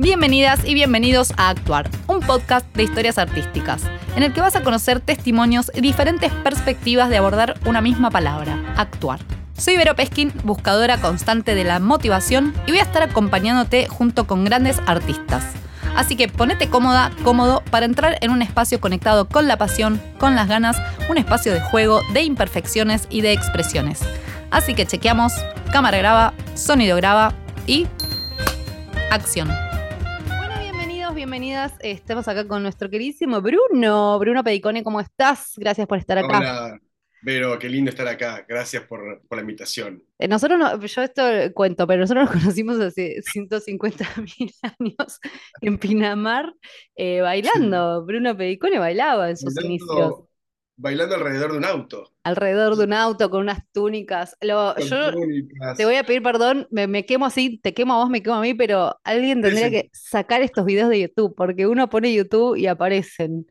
Bienvenidas y bienvenidos a Actuar, un podcast de historias artísticas, en el que vas a conocer testimonios y diferentes perspectivas de abordar una misma palabra, actuar. Soy Vero Peskin, buscadora constante de la motivación, y voy a estar acompañándote junto con grandes artistas. Así que ponete cómoda, cómodo, para entrar en un espacio conectado con la pasión, con las ganas, un espacio de juego, de imperfecciones y de expresiones. Así que chequeamos, cámara graba, sonido graba y acción. Bienvenidas. Estamos acá con nuestro queridísimo Bruno. Bruno Pedicone, ¿cómo estás? Gracias por estar acá. Hola, Vero, qué lindo estar acá. Gracias por, por la invitación. Eh, Nosotros, no- yo esto cuento, pero nosotros nos conocimos hace 150 mil años en Pinamar eh, bailando. Bruno Pedicone bailaba en sus inicios. Bailando, alrededor de un auto. alrededor de un auto con unas túnicas. Lo- con yo túnicas. te voy a pedir perdón, me, me quemo así, te quemo a vos, me quemo a mí, pero alguien tendría que sacar estos videos de YouTube, porque uno pone YouTube y aparecen,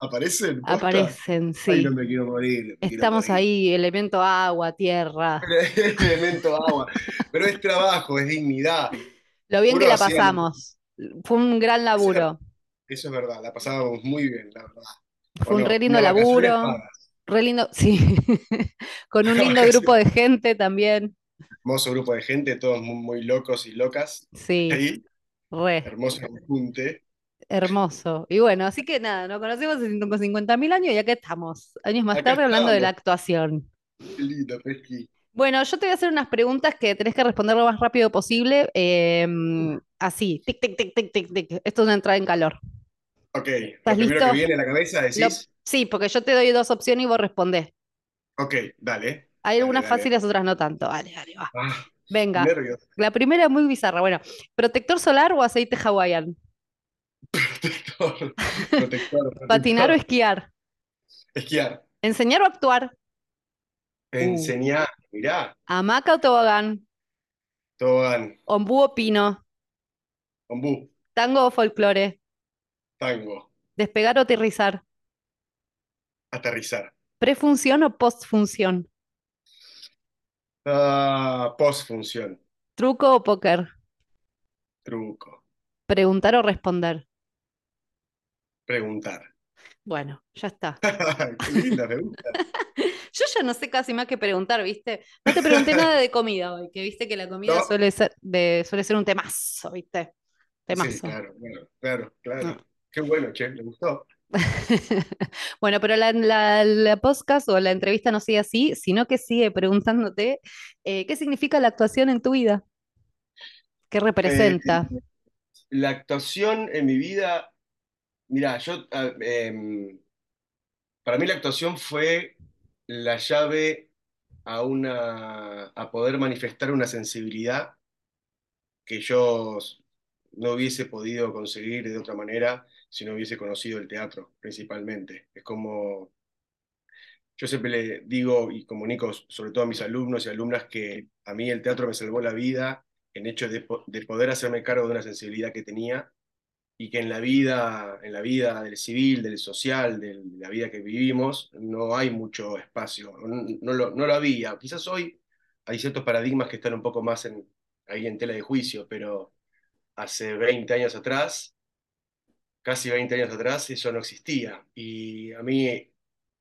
¿Aparecen? ¿Posta? aparecen, Ay, sí. no me quiero morir. me quiero Estamos morir. ahí, elemento agua, tierra. Elemento agua. Pero es trabajo, es dignidad. Lo bien que la pasamos. Fue un gran laburo. Eso es verdad, la pasábamos muy bien, la verdad. Fue ¿O un no? re lindo laburo. Re lindo, sí. Con un lindo grupo de gente también. Hermoso grupo de gente, todos muy, muy locos y locas. Sí, Ahí, re. hermoso junte. Hermoso. Y bueno, así que nada, nos conocimos hace 150 mil años y acá estamos, años más Acá tarde, hablando de la actuación. Qué lindo, Pesqui. Bueno, yo te voy a hacer unas preguntas que tenés que responder lo más rápido posible. eh, así, tic, tic, tic, tic, tic, tic. Esto es una entrada en calor. Ok, lo ¿Estás primero listo? que viene a la cabeza Lo- decís. sí, porque yo te doy dos opciones y vos respondés. Ok, dale. Hay Dale, algunas dale. fáciles, otras no tanto. Vale, dale, va. Ah, Venga, nervios. la primera es muy bizarra. Bueno, ¿protector solar o aceite hawaiano? Protector. Protector. ¿Patinar o esquiar? Esquiar. ¿Enseñar o actuar? Enseñar. Mirá. ¿Hamaca o tobogán? Tobogán. ¿Ombú o pino? Ombú. ¿Tango o folclore? Tango. ¿Despegar o aterrizar? Aterrizar. ¿Prefunción o postfunción? Ah, postfunción. ¿Truco o póker? Truco. ¿Preguntar o responder? Preguntar. Bueno, ya está. Qué linda pregunta. Yo ya no sé casi más que preguntar, ¿viste? No te pregunté nada de comida hoy, que viste que la comida No. suele ser, de, suele ser un temazo, ¿viste? Sí, Temazo. claro, claro, claro, claro. No. Qué bueno, che, me gustó. Bueno, pero la, la, la podcast o la entrevista no sigue así, sino que sigue preguntándote eh, ¿qué significa la actuación en tu vida? ¿Qué representa? Eh, la actuación en mi vida, mira, yo, ah, em, para mí la actuación fue la llave a una, a poder manifestar una sensibilidad que yo no hubiese podido conseguir de otra manera si no hubiese conocido el teatro, principalmente. Es como, yo siempre le digo y comunico, sobre todo a mis alumnos y alumnas, que a mí el teatro me salvó la vida en hecho de, po- de poder hacerme cargo de una sensibilidad que tenía y que en la vida, en la vida del civil, del social, de la vida que vivimos, no hay mucho espacio, no, no lo, no lo había. Quizás hoy hay ciertos paradigmas que están un poco más en, ahí en tela de juicio, pero hace 20 años atrás, casi 20 años atrás, eso no existía. Y a mí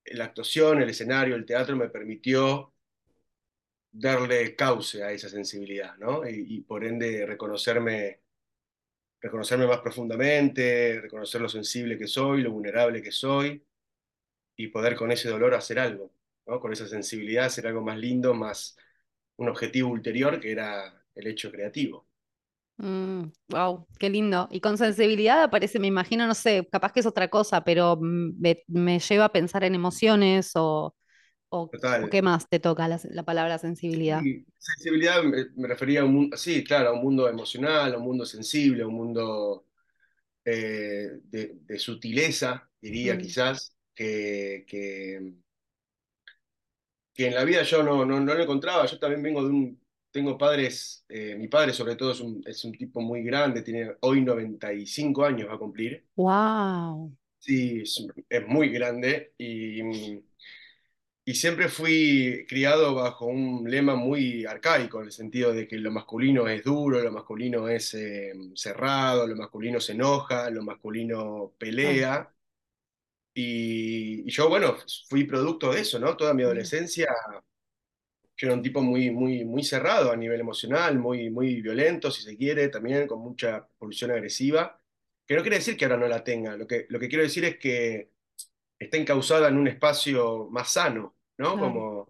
la actuación, el escenario, el teatro me permitió darle cauce a esa sensibilidad, ¿no? Y, y por ende reconocerme, reconocerme más profundamente, reconocer lo sensible que soy, lo vulnerable que soy, y poder con ese dolor hacer algo, ¿no? Con esa sensibilidad hacer algo más lindo, más un objetivo ulterior que era el hecho creativo. Wow, qué lindo. Y con sensibilidad aparece, me imagino, no sé, capaz que es otra cosa, pero mm, me, me lleva a pensar en emociones o, o, qué más te toca la, la palabra sensibilidad. Y sensibilidad me, me refería a un mundo, sí, claro, a un mundo emocional, a un mundo sensible, a un mundo eh, de, de sutileza, diría Mm. quizás, que, que, que en la vida yo no, no, no lo encontraba. Yo también vengo de un, tengo padres, eh, mi padre sobre todo es un, es un tipo muy grande, tiene hoy 95 años va a cumplir. Wow. Sí, es, es muy grande y, y siempre fui criado bajo un lema muy arcaico, en el sentido de que lo masculino es duro, lo masculino es eh, cerrado, lo masculino se enoja, lo masculino pelea. Y, y yo, bueno, fui producto de eso, ¿no? Toda mi adolescencia yo era un tipo muy, muy, muy cerrado a nivel emocional, muy, muy violento, si se quiere, también con mucha pulsión agresiva, que no quiere decir que ahora no la tenga, lo que, lo que quiero decir es que está encausada en un espacio más sano, ¿no? claro. Como,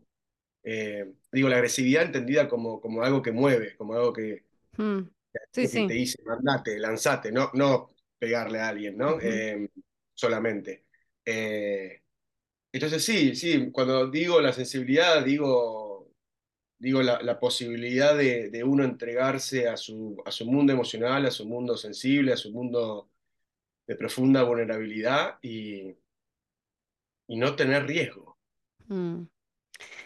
eh, digo, la agresividad entendida como, como algo que mueve, como algo que, Mm, sí, que te dice, mandate, lanzate, no, no pegarle a alguien, ¿no? Eh, solamente. Eh, entonces sí, sí, cuando digo la sensibilidad, digo digo, la, la posibilidad de, de uno entregarse a su, a su mundo emocional, a su mundo sensible, a su mundo de profunda vulnerabilidad y, y no tener riesgo. mm.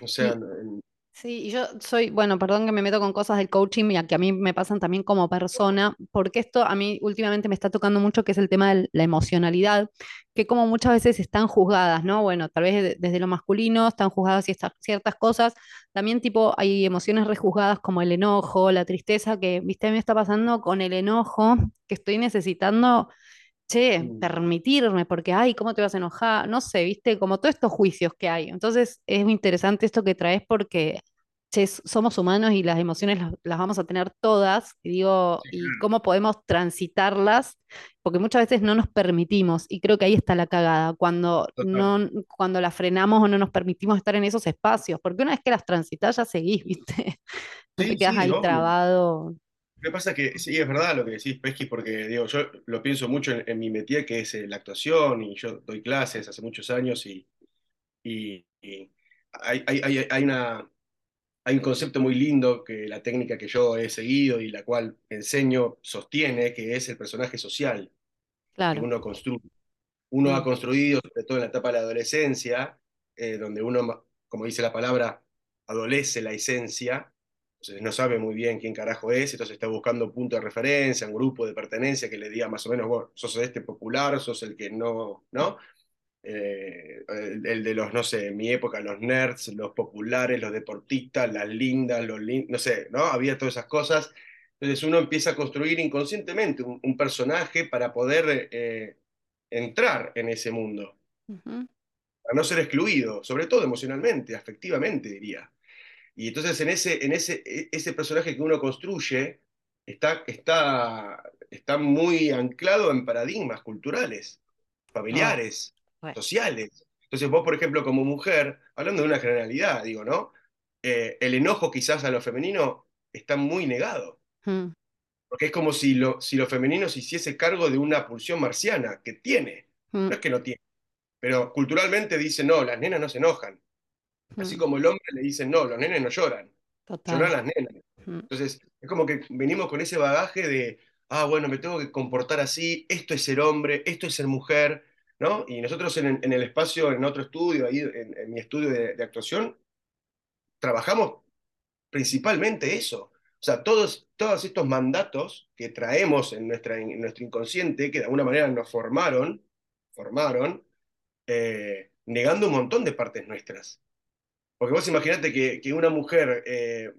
O sea, Y, Sí, yo soy, bueno, perdón que me meto con cosas del coaching y que a mí me pasan también como persona, porque esto a mí últimamente me está tocando mucho, que es el tema de la emocionalidad, que como muchas veces están juzgadas, ¿no? Bueno, tal vez de- desde lo masculino están juzgadas ciertas, ciertas cosas, también tipo hay emociones rejuzgadas como el enojo, la tristeza, que, viste, a mí me está pasando con el enojo, que estoy necesitando che, mm, permitirme, porque, ay, ¿cómo te vas a enojar? No sé, viste, como todos estos juicios que hay. Entonces, es muy interesante esto que traes porque, che, somos humanos y las emociones las, las vamos a tener todas, y digo, sí, y cómo podemos transitarlas, porque muchas veces no nos permitimos, y creo que ahí está la cagada, cuando total. no, cuando las frenamos o no nos permitimos estar en esos espacios, porque una vez que las transitas ya seguís, viste, no te Sí, quedas sí, ahí obvio. trabado. Lo que pasa es que sí, es verdad lo que decís, Pesky, porque digo, yo lo pienso mucho en, en mi métier, que es eh, la actuación, y yo doy clases hace muchos años, y, y- y hay, hay, hay, hay una, hay un concepto muy lindo que la técnica que yo he seguido y la cual enseño sostiene, que es el personaje social que Claro. uno construye. Uno ha Mm, construido, sobre todo en la etapa de la adolescencia, eh, donde uno, como dice la palabra, adolece la esencia, entonces no sabe muy bien quién carajo es, entonces está buscando un punto de referencia, un grupo de pertenencia que le diga más o menos, bueno, sos este popular, sos el que no, ¿no? Eh, el, el de los, no sé, en mi época, los nerds, los populares, los deportistas, las lindas, los lin- no sé, ¿no? Había todas esas cosas. Entonces uno empieza a construir inconscientemente un, un personaje para poder eh, entrar en ese mundo, para no ser excluido, sobre todo emocionalmente, afectivamente, diría. Y entonces en ese, en ese, e- ese personaje que uno construye está, está, está muy anclado en paradigmas culturales Oh, familiares, re. sociales. Entonces vos, por ejemplo, como mujer, hablando de una generalidad, digo, ¿no? Eh, el enojo quizás a lo femenino está muy negado, Mm, porque es como si lo, si lo femenino se hiciese cargo de una pulsión marciana que tiene, no mm, es que no tiene, pero culturalmente dicen, no, las nenas no se enojan, así mm. como el hombre le dicen, no, los nenes no lloran, lloran Total. las nenas. Mm, Entonces, es como que venimos con ese bagaje de, ah, bueno, me tengo que comportar así, esto es ser hombre, esto es ser mujer, ¿no? Y nosotros en, en el espacio, en otro estudio, ahí en, en mi estudio de, de actuación, trabajamos principalmente eso. O sea, todos, todos estos mandatos que traemos en, nuestra, en nuestro inconsciente, que de alguna manera nos formaron, formaron, eh, negando un montón de partes nuestras. Porque vos imaginate que, que una mujer eh,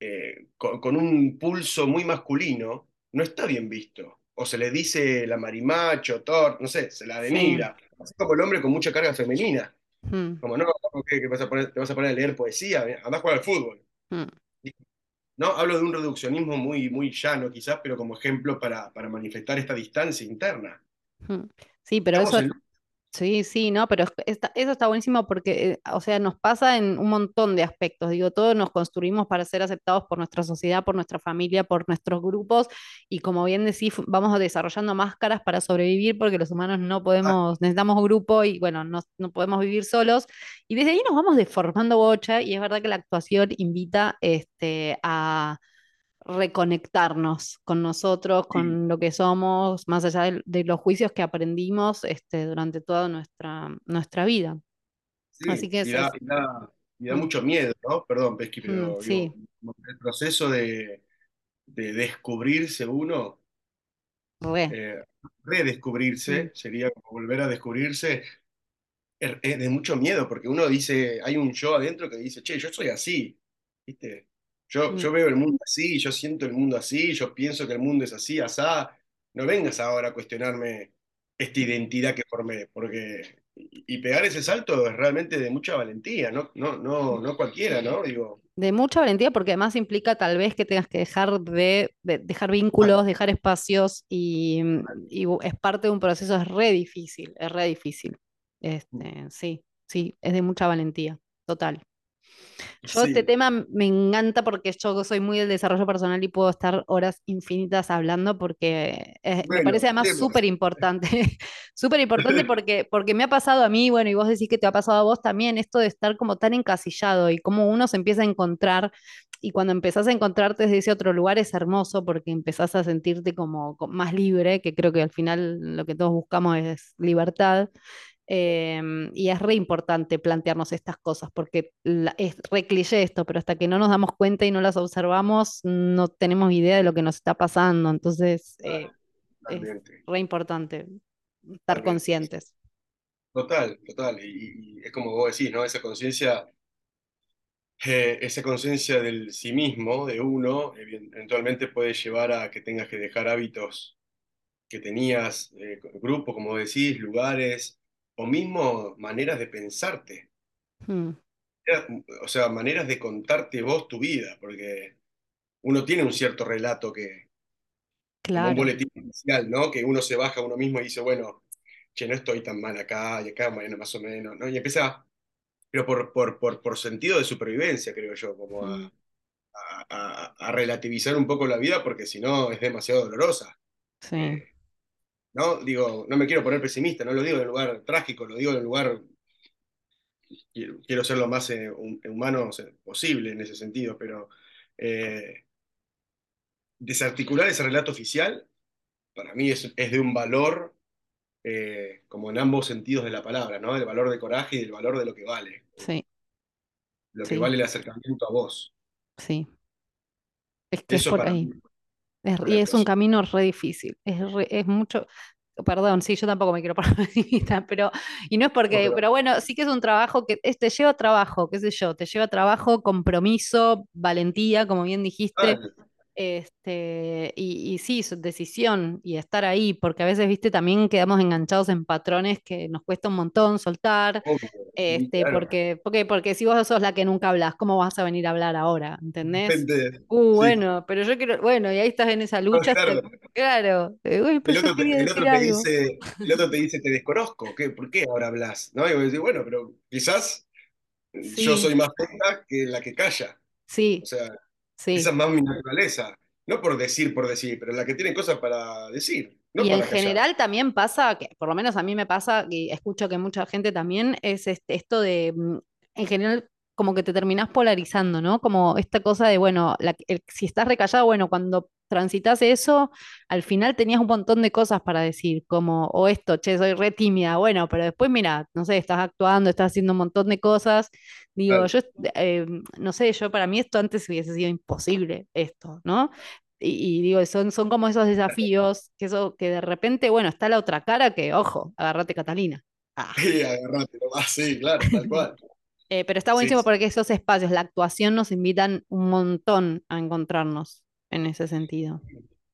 eh, con, con un pulso muy masculino, no está bien visto. O se le dice la marimacho, tor, no sé, se la sí. denigra. Así como el hombre con mucha carga femenina. Mm, Como no, ¿qué, qué vas a poner- te vas a poner a leer poesía, andás a jugar al fútbol. mm, ¿No? Hablo de un reduccionismo muy, muy llano quizás, pero como ejemplo para, para manifestar esta distancia interna. mm. Sí, pero Estamos eso, en... sí, sí, no, pero es- está- eso está buenísimo porque, eh, o sea, nos pasa en un montón de aspectos. Digo, todos nos construimos para ser aceptados por nuestra sociedad, por nuestra familia, por nuestros grupos, y como bien decís, vamos desarrollando máscaras para sobrevivir porque los humanos no Ah, podemos, necesitamos grupo y bueno, no, no podemos vivir solos. Y desde ahí nos vamos deformando bocha, y es verdad que la actuación invita este, a reconectarnos con nosotros, sí, con lo que somos, más allá de, de los juicios que aprendimos este, durante toda nuestra, nuestra vida. Así sí, que y da, es- y da, y da mm, mucho miedo, ¿no? Perdón, Pesqui, mm, pero digo, sí, el proceso de, de descubrirse uno re, eh, mm, redescubrirse, sería como volver a descubrirse, es, es de mucho miedo, porque uno dice, hay un yo adentro que dice, che, yo soy así, ¿viste? Yo, Mm. yo veo el mundo así, yo siento el mundo así, yo pienso que el mundo es así, asá. No vengas ahora a cuestionarme esta identidad que formé, porque y, pegar ese salto es realmente de mucha valentía, no, no, no, no cualquiera, ¿no? Digo, De mucha valentía porque además implica tal vez que tengas que dejar de, de- dejar vínculos, dejar espacios y, y es parte de un proceso, es re difícil, es re difícil. Este, sí, sí, es de mucha valentía, total. Yo este sí, tema me encanta porque yo soy muy del desarrollo personal y puedo estar horas infinitas hablando porque eh, me parece además súper importante, súper importante porque, porque me ha pasado a mí, bueno, y vos decís que te ha pasado a vos también, esto de estar como tan encasillado y cómo uno se empieza a encontrar y cuando empezás a encontrarte desde ese otro lugar es hermoso porque empezás a sentirte como más libre, que creo que al final lo que todos buscamos es libertad. Em, y es re importante plantearnos estas cosas, porque la- es re cliché esto, pero hasta que no nos damos cuenta y no las observamos, no tenemos idea de lo que nos está pasando. Entonces, Ah, eh, es re importante estar conscientes. Total, total. Y, y es como vos decís, ¿no? Esa conciencia, eh, esa conciencia del sí mismo, de uno, eventualmente puede llevar a que tengas que dejar hábitos que tenías, eh, grupos, como decís, lugares, o mismo maneras de pensarte. Mm, Era- O sea, maneras de contarte vos tu vida, porque uno tiene un cierto relato que, como un claro, boletín inicial, ¿no? Que uno se baja a uno mismo y dice, bueno, che, no estoy tan mal acá, y acá, bueno, más o menos, ¿no? Y empieza pero por, por, por, por sentido de supervivencia, creo yo, como a, mm, a, a- a relativizar un poco la vida, porque si no es demasiado dolorosa. sí, Eh, ¿no? Digo, no me quiero poner pesimista, no lo digo en un lugar trágico, lo digo en un lugar, quiero, quiero ser lo más eh, hum- humano posible en ese sentido, pero eh, desarticular ese relato oficial, para mí es, es de un valor, eh, como en ambos sentidos de la palabra, ¿no? El valor de coraje y el valor de lo que vale, sí, lo que sí, vale el acercamiento a vos. sí. Es que es Eso por para ahí. mí, Es- y es un camino re difícil. Es, re- es mucho. Perdón, sí, yo tampoco me quiero poner pesimista, pero, y no es No, porque, pero pero bueno, sí que es un trabajo que es- te lleva trabajo, qué sé yo, te lleva trabajo, compromiso, valentía, como bien dijiste, Ah, este, y, y sí, su decisión y estar ahí, porque a veces, viste, también quedamos enganchados en patrones que nos cuesta un montón soltar, obvio, sí, este, claro. porque, porque, porque si vos sos la que nunca hablas, ¿cómo vas a venir a hablar ahora? ¿Entendés? Uh, sí, bueno, pero yo quiero, bueno, y ahí estás en esa lucha, claro. claro, eh, uy, pero El otro el otro te dice, el otro te dice, te desconozco, ¿qué? ¿Por qué ahora hablas? ¿No? Y vos decís, bueno, pero quizás yo Sí, soy más tonta que la que calla. O sí, esa es más mi naturaleza. No por decir, por decir, pero la que tiene cosas para decir, no Y en callar. general también pasa, que por lo menos a mí me pasa, y escucho que mucha gente también, es este- esto de, mm, en general, como que te terminás polarizando, ¿no? Como esta cosa de, bueno, la- el- si estás recallado, bueno, cuando transitas eso, al final tenías un montón de cosas para decir, como, o esto, che, soy re tímida, bueno, pero después, mira, no sé, estás actuando, estás haciendo un montón de cosas. Digo, Claro. yo, eh, no sé, yo para mí esto antes hubiese sido imposible, esto, ¿no? Y, y digo, son, son como esos desafíos que, eso, que de repente, bueno, está la otra cara que, ojo, agárrate Catalina. Ah. Y agarrate nomás, sí, claro, tal cual. Eh, pero está Sí, buenísimo sí. porque esos espacios, la actuación nos invitan un montón a encontrarnos en ese sentido.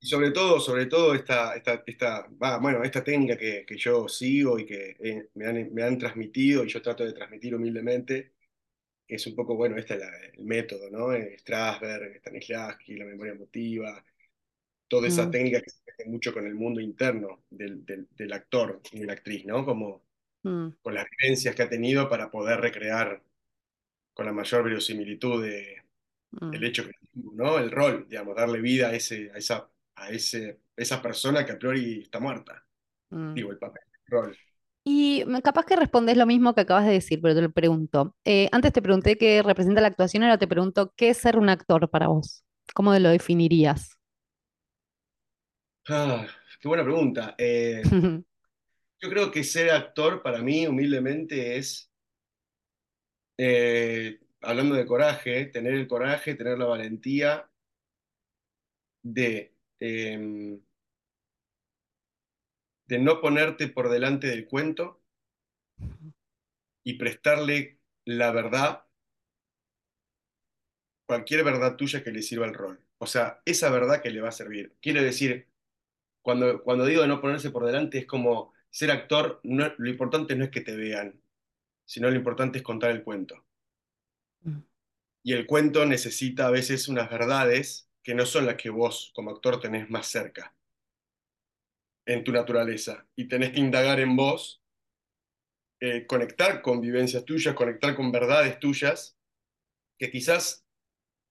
Y sobre todo, sobre todo esta, esta, esta, va, bueno, esta técnica que, que yo sigo y que eh, me han, me han transmitido y yo trato de transmitir humildemente, que es un poco, bueno, este es la- el método, ¿no? Eh, Strasberg, Stanislavski, la memoria emotiva, toda esa Mm, técnica que se mete mucho con el mundo interno del, del, del actor y de la actriz, ¿no? Como mm, con las vivencias que ha tenido para poder recrear con la mayor verosimilitud de, el mm, hecho ¿no? El rol, digamos, darle vida a, ese, a, esa, a ese, esa persona que a priori está muerta. mm. Digo, el papel, el rol. Y capaz que respondes lo mismo que acabas de decir, pero te lo pregunto. Eh, antes te pregunté qué representa la actuación, ahora te pregunto, ¿qué es ser un actor para vos? ¿Cómo lo definirías? Ah, qué buena pregunta. Eh, yo creo que ser actor para mí, humildemente, es, eh, hablando de coraje, tener el coraje, tener la valentía de, eh, de no ponerte por delante del cuento y prestarle la verdad, cualquier verdad tuya que le sirva al rol. O sea, esa verdad que le va a servir. Quiero decir, cuando, cuando digo de no ponerse por delante, es como ser actor, no, lo importante no es que te vean, sino lo importante es contar el cuento. Mm. Y el cuento necesita a veces unas verdades que no son las que vos como actor tenés más cerca en tu naturaleza. Y tenés que indagar en vos, eh, conectar con vivencias tuyas, conectar con verdades tuyas, que quizás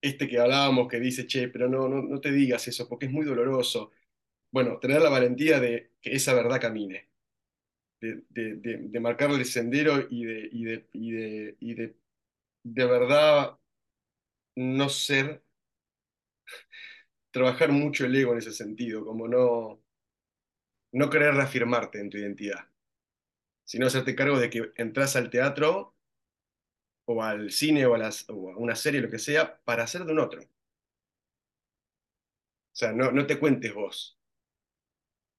este que hablábamos que dice, che, pero no, no, no te digas eso porque es muy doloroso. Bueno, tener la valentía de que esa verdad camine, de, de, de, de marcarle el sendero y de, y y y de, de verdad no ser, trabajar mucho el ego en ese sentido, como no, no querer reafirmarte en tu identidad, sino hacerte cargo de que entras al teatro o al cine o a, las, o a una serie, lo que sea, para ser de un otro. O sea, no, no te cuentes vos.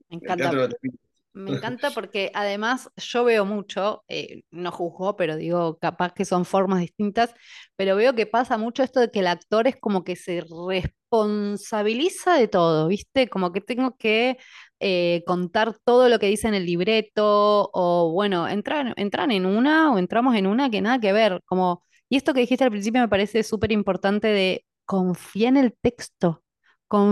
Me El teatro no te. Me encanta porque además yo veo mucho, eh, no juzgo, pero digo, capaz que son formas distintas, pero veo que pasa mucho esto de que el actor es como que se responsabiliza de todo, ¿viste? Como que tengo que eh, contar todo lo que dice en el libreto, o bueno, entran, entran en una o entramos en una que nada que ver, como, y esto que dijiste al principio me parece súper importante de confía en el texto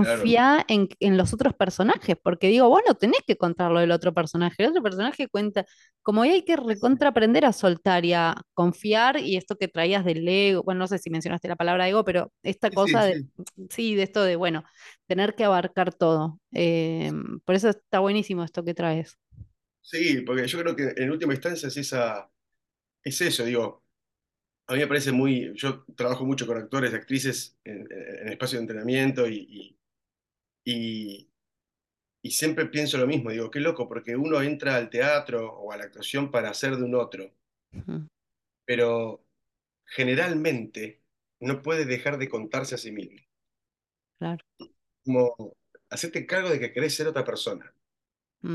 Claro, confía en, en los otros personajes, porque digo, vos no tenés que contar lo del otro personaje, el otro personaje cuenta, como ahí hay que recontra aprender a soltar y a confiar, y esto que traías del ego, bueno, no sé si mencionaste la palabra ego, pero esta sí, sí, cosa de, sí. sí, de esto de, bueno, tener que abarcar todo. Eh, por eso está buenísimo esto que traes. Sí, porque yo creo que en última instancia es, esa, es eso, digo, a mí me parece muy, yo trabajo mucho con actores, actrices en, en espacio de entrenamiento y, y, y, y siempre pienso lo mismo, digo, qué loco, porque uno entra al teatro o a la actuación para ser de un otro, Ujú, pero generalmente no puede dejar de contarse a sí mismo, Claro. como hacerte cargo de que querés ser otra persona.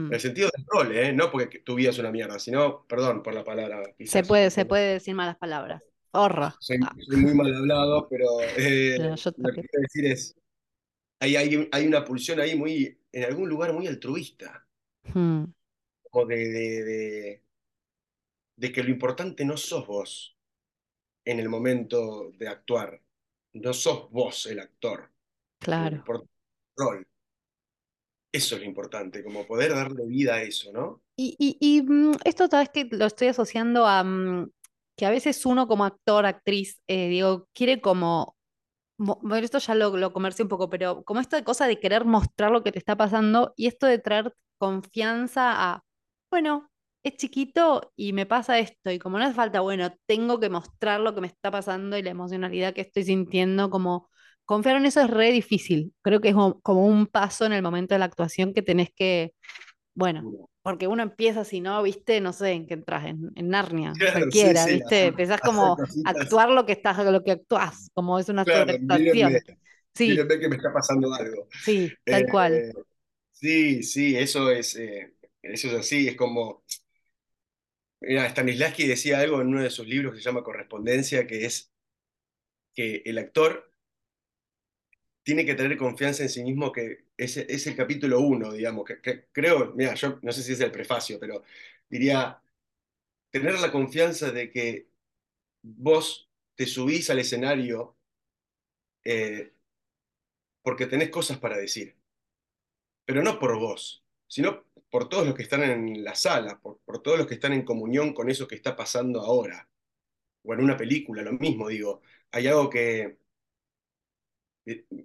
En Mm. el sentido del rol, ¿eh? No porque tu vida es una mierda, sino, perdón por la palabra, Se quizás puede, un se puede decir malas palabras. Horra. soy, Ah, soy muy mal hablado, pero eh, lo que quiero decir es, hay, hay, hay una pulsión ahí muy, en algún lugar muy altruista, Mm, como de, de, de, de que lo importante no sos vos en el momento de actuar, no sos vos el actor, Claro. el rol. Eso es lo importante, como poder darle vida a eso, ¿no? Y, y, y, mm, esto tal vez que lo estoy asociando a mm, que a veces uno como actor, actriz, eh, digo, quiere como, mo- bueno, esto ya lo, lo conversé un poco, pero como esta cosa de querer mostrar lo que te está pasando y esto de traer confianza a, bueno, es chiquito y me pasa esto, y como no hace falta, bueno, tengo que mostrar lo que me está pasando y la emocionalidad que estoy sintiendo, como confiar en eso es re difícil. Creo que es como un paso en el momento de la actuación que tenés que bueno, porque uno empieza, si no, viste, no sé en qué entras, en, en Narnia, Claro, cualquiera, sí, viste, empezás como a actuar lo que estás, lo que actúas, como es una Claro, mírenme. Sí, mírenme que me está pasando algo. sí, tal cual. Eh, sí, sí, eso es, eh, eso es así, es como, mira, Stanislavski decía algo en uno de sus libros que se llama Correspondencia, que es que el actor tiene que tener confianza en sí mismo, que es, es el capítulo uno, digamos, que, creo, mira, yo no sé si es el prefacio, pero diría, tener la confianza de que vos te subís al escenario eh, porque tenés cosas para decir, pero no por vos, sino por todos los que están en la sala, por, por todos los que están en comunión con eso que está pasando ahora, o en una película, lo mismo, digo, hay algo que,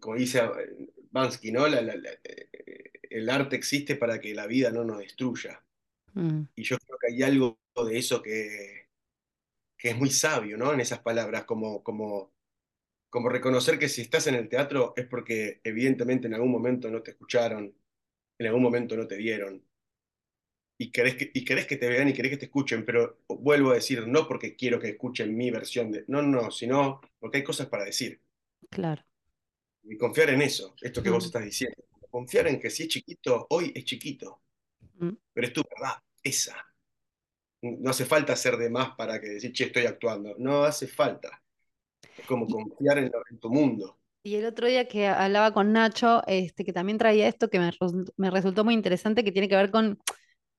como dice eh, Bansky, ¿no? La- la- la- eh, el arte existe para que la vida no nos destruya. Mm, Y yo creo que hay algo de eso que, que es muy sabio, ¿no? En esas palabras, como, como, como reconocer que si estás en el teatro es porque evidentemente en algún momento no te escucharon, en algún momento no te vieron, y querés que, y querés que te vean y querés que te escuchen, pero vuelvo a decir, no porque quiero que escuchen mi versión de, no, no, sino porque hay cosas para decir. claro. Y confiar en eso, esto que vos Mm, estás diciendo. Confiar en que si es chiquito, hoy es chiquito, mm, pero es tu verdad, esa. No hace falta hacer de más para que decir, che, estoy actuando. No hace falta. Es como confiar en, en tu mundo. Y el otro día que hablaba con Nacho, este, que también traía esto que me, me resultó muy interesante, que tiene que ver con,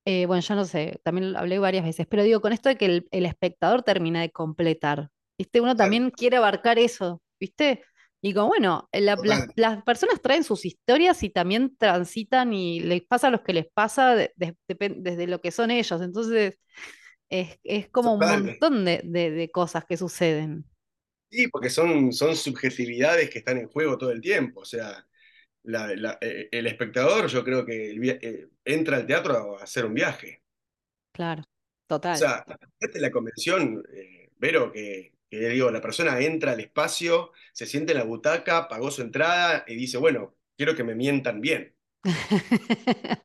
eh, bueno, ya no sé, también lo hablé varias veces, pero digo, con esto de que el, el espectador termina de completar, ¿viste? Uno también quiere abarcar eso, ¿viste? Y como, bueno, la- las, personas traen sus historias y también transitan y les pasa lo que les pasa de- de- depen- desde lo que son ellos, entonces es, es como un montón de, cosas que suceden, Sí, porque son, son subjetividades que están en juego todo el tiempo. O sea, la- la- eh, el espectador, yo creo que eh, entra al teatro a hacer un viaje. claro, O total. sea, fíjate la convención, eh, Vero, que, que digo, la persona entra al espacio, se siente en la butaca, pagó su entrada y dice, bueno, quiero que me mientan bien.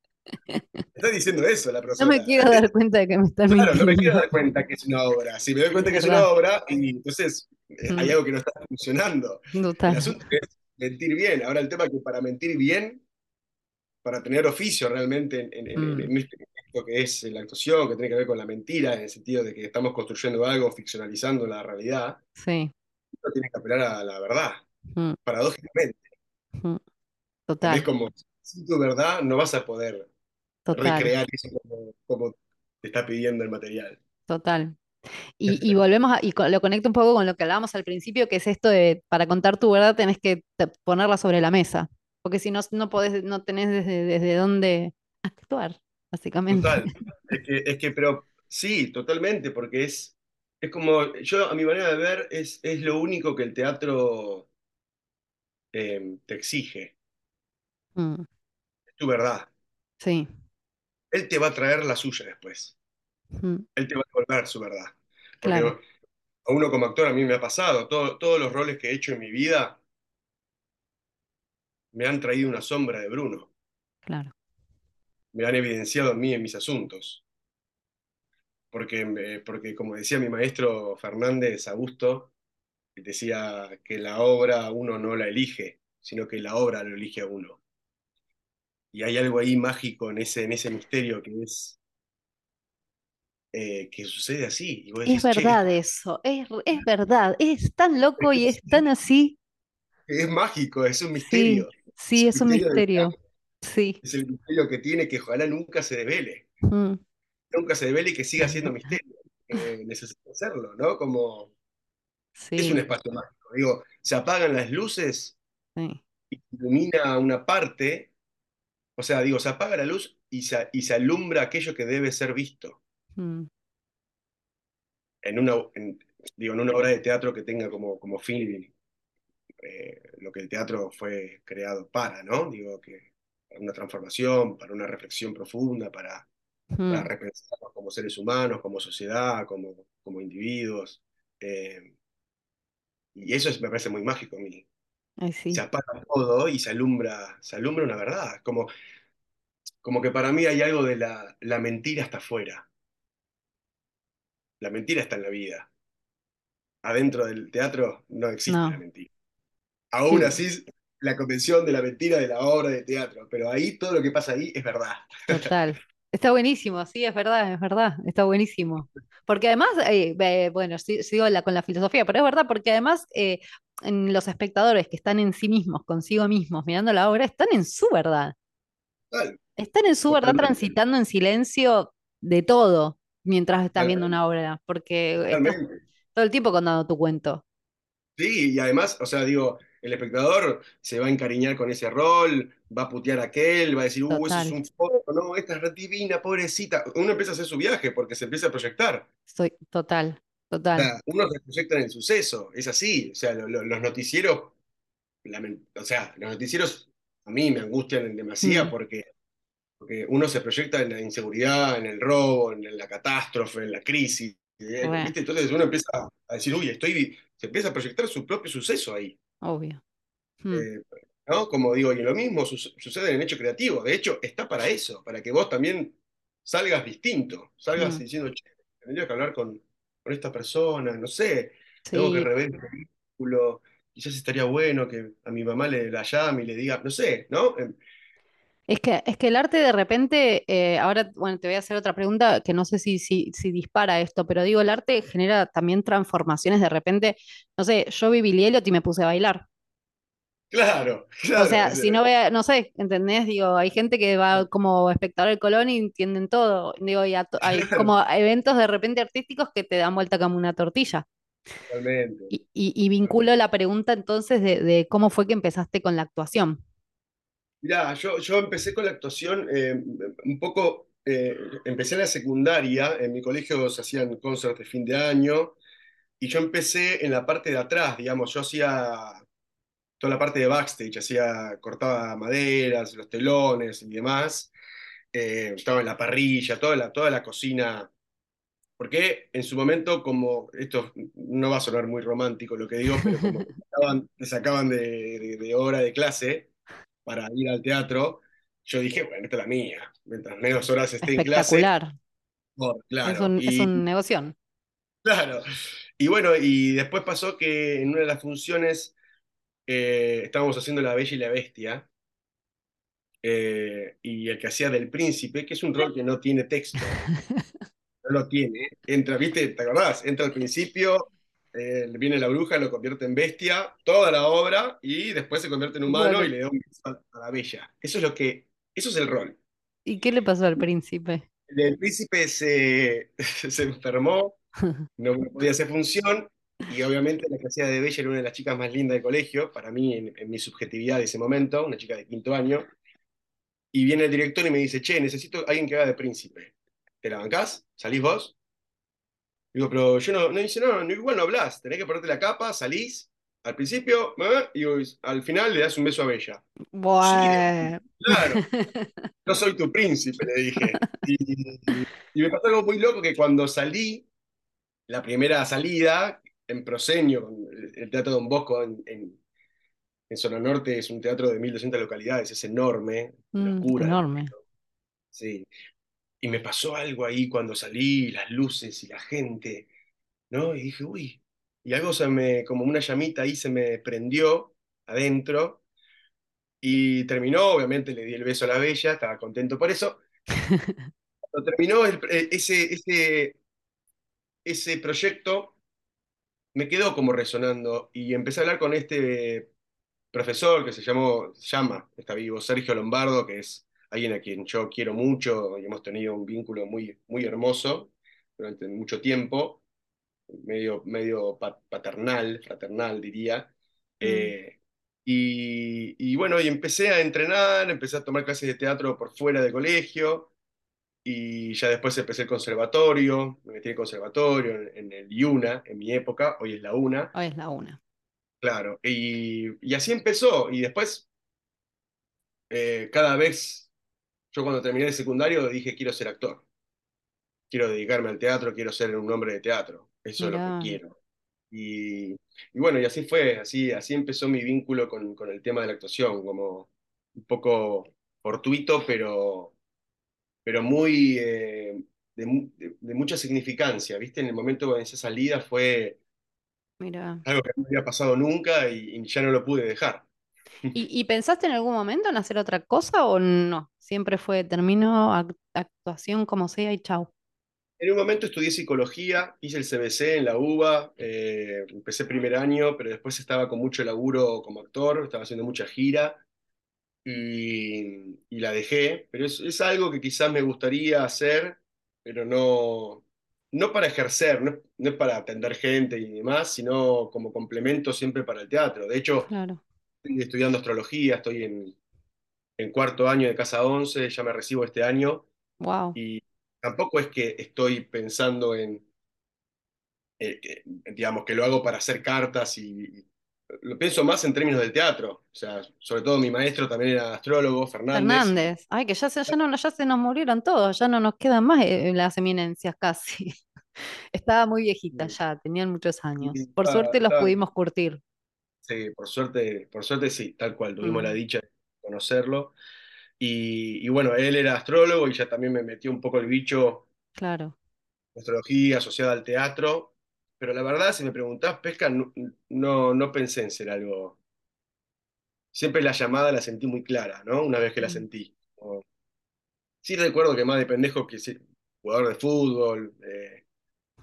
Está diciendo eso la No me persona. quiero dar cuenta de que me están Claro, no me quiero mintiendo. dar cuenta que es una obra. Si me doy cuenta que es una obra, y entonces eh, hay Mm, algo que no está funcionando. El Total. asunto es mentir bien. Ahora el tema es que para mentir bien, para tener oficio realmente en, en- en- Mm, en este- esto que es la actuación, que tiene que ver con la mentira, en el sentido de que estamos construyendo algo, ficcionalizando la realidad, sí. uno tiene que apelar a la verdad, Mm, paradójicamente. mm, Es Total, como, sin tu verdad no vas a poder total, recrear eso como, como te está pidiendo el material. total. Y, y volvemos a, y lo conecto un poco con lo que hablábamos al principio, que es esto de para contar tu verdad tenés que ponerla sobre la mesa. Porque si no, no podés, no tenés desde, desde dónde actuar, básicamente. Total. Es que, es que, pero sí, totalmente, porque es, es como, yo a mi manera de ver, es, es lo único que el teatro eh, te exige, Mm, es tu verdad. sí. Él te va a traer la suya después, mm, él te va a devolver su verdad. Porque Claro, a uno como actor a mí me ha pasado, todo- todos los roles que he hecho en mi vida me han traído una sombra de Bruno, claro. Me han evidenciado a mí en mis asuntos. Porque, eh, porque como decía mi maestro Fernández Augusto, decía que la obra uno no la elige, sino que la obra lo elige a uno. Y hay algo ahí mágico en ese, en ese misterio que es eh, que sucede así. Y vos Es che, verdad eso, es, es verdad, es tan loco y es, tan así. es mágico, es un misterio. sí, Es es un misterio. Sí. es el misterio que tiene que ojalá nunca se devele. mm, Nunca se devele y que siga siendo misterio. Eh, necesita hacerlo, ¿no? Como es un espacio mágico. Digo, se apagan las luces sí. y ilumina una parte, o sea, digo, se apaga la luz y se, y se alumbra aquello que debe ser visto. mm, En una, en- digo, en una obra de teatro que tenga como, como fin eh, lo que el teatro fue creado para, ¿no? Digo, que una transformación, para una reflexión profunda, para, para mm. repensarnos como seres humanos, como sociedad, como, como individuos. Eh, y eso es- me parece muy mágico a mí. Ay, Se apaga todo y se alumbra, se alumbra una verdad. Como, como que para mí hay algo de la, la mentira está afuera. La mentira está en la vida. Adentro del teatro no existe la mentira. Aún sí, así, la convención de la mentira de la obra de teatro, pero ahí todo lo que pasa ahí es verdad. total. Está buenísimo, sí, es verdad, es verdad, está buenísimo. Porque además, eh, eh, bueno, sigo la- con la filosofía, pero es verdad, porque además eh, los espectadores que están en sí mismos, consigo mismos, mirando la obra, están en su verdad. Total, Están en su verdad transitando en silencio de todo mientras estás viendo una obra, porque estás todo el tiempo contando tu cuento. Sí, y además, o sea, digo, el espectador se va a encariñar con ese rol, va a putear a aquel, va a decir, uh, eso es Total, un foto, no, esta es divina, pobrecita. Uno empieza a hacer su viaje porque se empieza a proyectar. soy total, O total. sea, uno se proyecta en el suceso, es así. O sea, lo- lo- los noticieros, o sea, los noticieros a mí me angustian en demasía Mm, porque Porque uno se proyecta en la inseguridad, en el robo, en la catástrofe, en la crisis. eh. Entonces uno empieza a decir, uy, estoy. vi-". Se empieza a proyectar su propio suceso ahí. Obvio. Mm, eh, ¿no? Como digo, y lo mismo su- sucede en el hecho creativo. De hecho, está para eso, para que vos también salgas distinto, salgas mm. diciendo, che, tendría que hablar con, con esta persona, no sé, tengo que rever el vínculo, quizás estaría bueno que a mi mamá le la llame y le diga, no sé, ¿no? Es que, es que el arte de repente, eh, ahora, bueno, te voy a hacer otra pregunta que no sé si, si, si dispara esto, pero digo, el arte genera también transformaciones de repente, no sé, yo vi Billy Elliot y me puse a bailar. Claro, claro. o sea, si no ve, no sé, ¿entendés? Digo, hay gente que va como espectador del Colón y entienden todo. Digo, y a to- hay claro, como eventos de repente artísticos que te dan vuelta como una tortilla. totalmente. Y, y, y vinculo la pregunta entonces de, de cómo fue que empezaste con la actuación. Mirá, yo, yo empecé con la actuación eh, un poco, eh, empecé en la secundaria, en mi colegio se hacían concerts de fin de año, y yo empecé en la parte de atrás, digamos, yo hacía toda la parte de backstage, hacía, cortaba maderas, los telones y demás, eh, estaba en la parrilla, toda la, toda la cocina, porque en su momento, como, esto no va a sonar muy romántico lo que digo, pero como te sacaban, te sacaban de, de de hora de clase, para ir al teatro, yo dije, bueno, esta es la mía. Mientras menos horas esté en clase, Espectacular. Es un, es Y un negocio. claro. Y bueno, y después pasó que en una de las funciones eh, estábamos haciendo La Bella y la Bestia, eh, y el que hacía del príncipe, que es un rol que no tiene texto, no lo tiene, entra, ¿viste? ¿Te acordás? Entra al principio, eh, viene la bruja, lo convierte en bestia, toda la obra, y después se convierte en humano y le da un beso a la bella. Eso es lo que, eso es el rol. ¿y qué le pasó al príncipe? El príncipe se, se enfermó, no podía hacer función, y obviamente la que hacía de Bella era una de las chicas más lindas del colegio, para mí, en, en mi subjetividad de ese momento, una chica de quinto año, y viene el director y me dice, che, necesito a alguien que haga de príncipe. ¿Te la bancás? ¿Salís vos? Digo, pero yo no, no dice, no, no, igual no hablás, tenés que ponerte la capa, salís, al principio, ¿eh? y al final le das un beso a Bella. Sí, Bueno. claro, no soy tu príncipe, le dije. Y, y me pasó algo muy loco que cuando salí, la primera salida en Prosenio, con el el Teatro Don Bosco en, en, en Zona Norte, es un teatro de 1.200 localidades, es enorme, Mm, locura, enorme. sí. Y me pasó algo ahí cuando salí, las luces y la gente, ¿no? Y dije, uy, y algo se me, como una llamita ahí se me prendió adentro y terminó, obviamente le di el beso a la bella, estaba contento por eso. Cuando terminó eh, ese, ese, ese proyecto, me quedó como resonando y empecé a hablar con este profesor que se llamó, se llama, está vivo, Sergio Lombardo, que es alguien a quien yo quiero mucho y hemos tenido un vínculo muy, muy hermoso durante mucho tiempo, medio, medio pa- paternal, fraternal diría. Mm, Eh, y, y bueno, y empecé a entrenar, empecé a tomar clases de teatro por fuera del colegio. Y ya después empecé el conservatorio, me metí en el conservatorio, en, en el IUNA, en mi época, hoy es la UNA, hoy es la una. claro. Y, y así empezó. Y después, eh, cada vez, yo cuando terminé el secundario dije, quiero ser actor, quiero dedicarme al teatro, quiero ser un hombre de teatro, eso es lo que quiero. Y, y bueno, y así fue, así, así empezó mi vínculo con, con el tema de la actuación, como un poco fortuito, pero, pero muy... eh, de, mu- de- de mucha significancia, ¿viste? En el momento de esa salida fue algo que no había pasado nunca y, y ya no lo pude dejar. ¿Y, y pensaste en algún momento en hacer otra cosa o no? Siempre fue termino ac- actuación como sea y chau. En un momento estudié psicología, hice el CBC en la UBA, eh, empecé primer año, pero después estaba con mucho laburo como actor, estaba haciendo mucha gira y, y la dejé, pero es, es algo que quizás me gustaría hacer, pero no, no para ejercer, no, no es para atender gente y demás, sino como complemento siempre para el teatro. De hecho, Claro. Estoy estudiando astrología, estoy en, en cuarto año de Casa 11, ya me recibo este año Wow. y tampoco es que estoy pensando en, eh, que, digamos, que lo hago para hacer cartas y, y lo pienso más en términos del teatro. O sea, sobre todo mi maestro también era astrólogo, Fernández, Fernández. Ay, que ya se, ya no, ya se nos murieron todos, ya no nos quedan más eh, las eminencias casi. Estaba muy viejita ya, tenían muchos años. Por suerte los pudimos curtir. Sí, por suerte, por suerte sí, tal cual, tuvimos la Mm, dicha de conocerlo. Y, y bueno, él era astrólogo y ya también me metió un poco el bicho claro. astrología asociada al teatro. Pero la verdad, si me preguntás, pesca, no, no, no pensé en ser algo. Siempre la llamada la sentí muy clara, ¿no? Una vez que la Mm. sentí. sí recuerdo que más de pendejo que sí, jugador de fútbol, eh,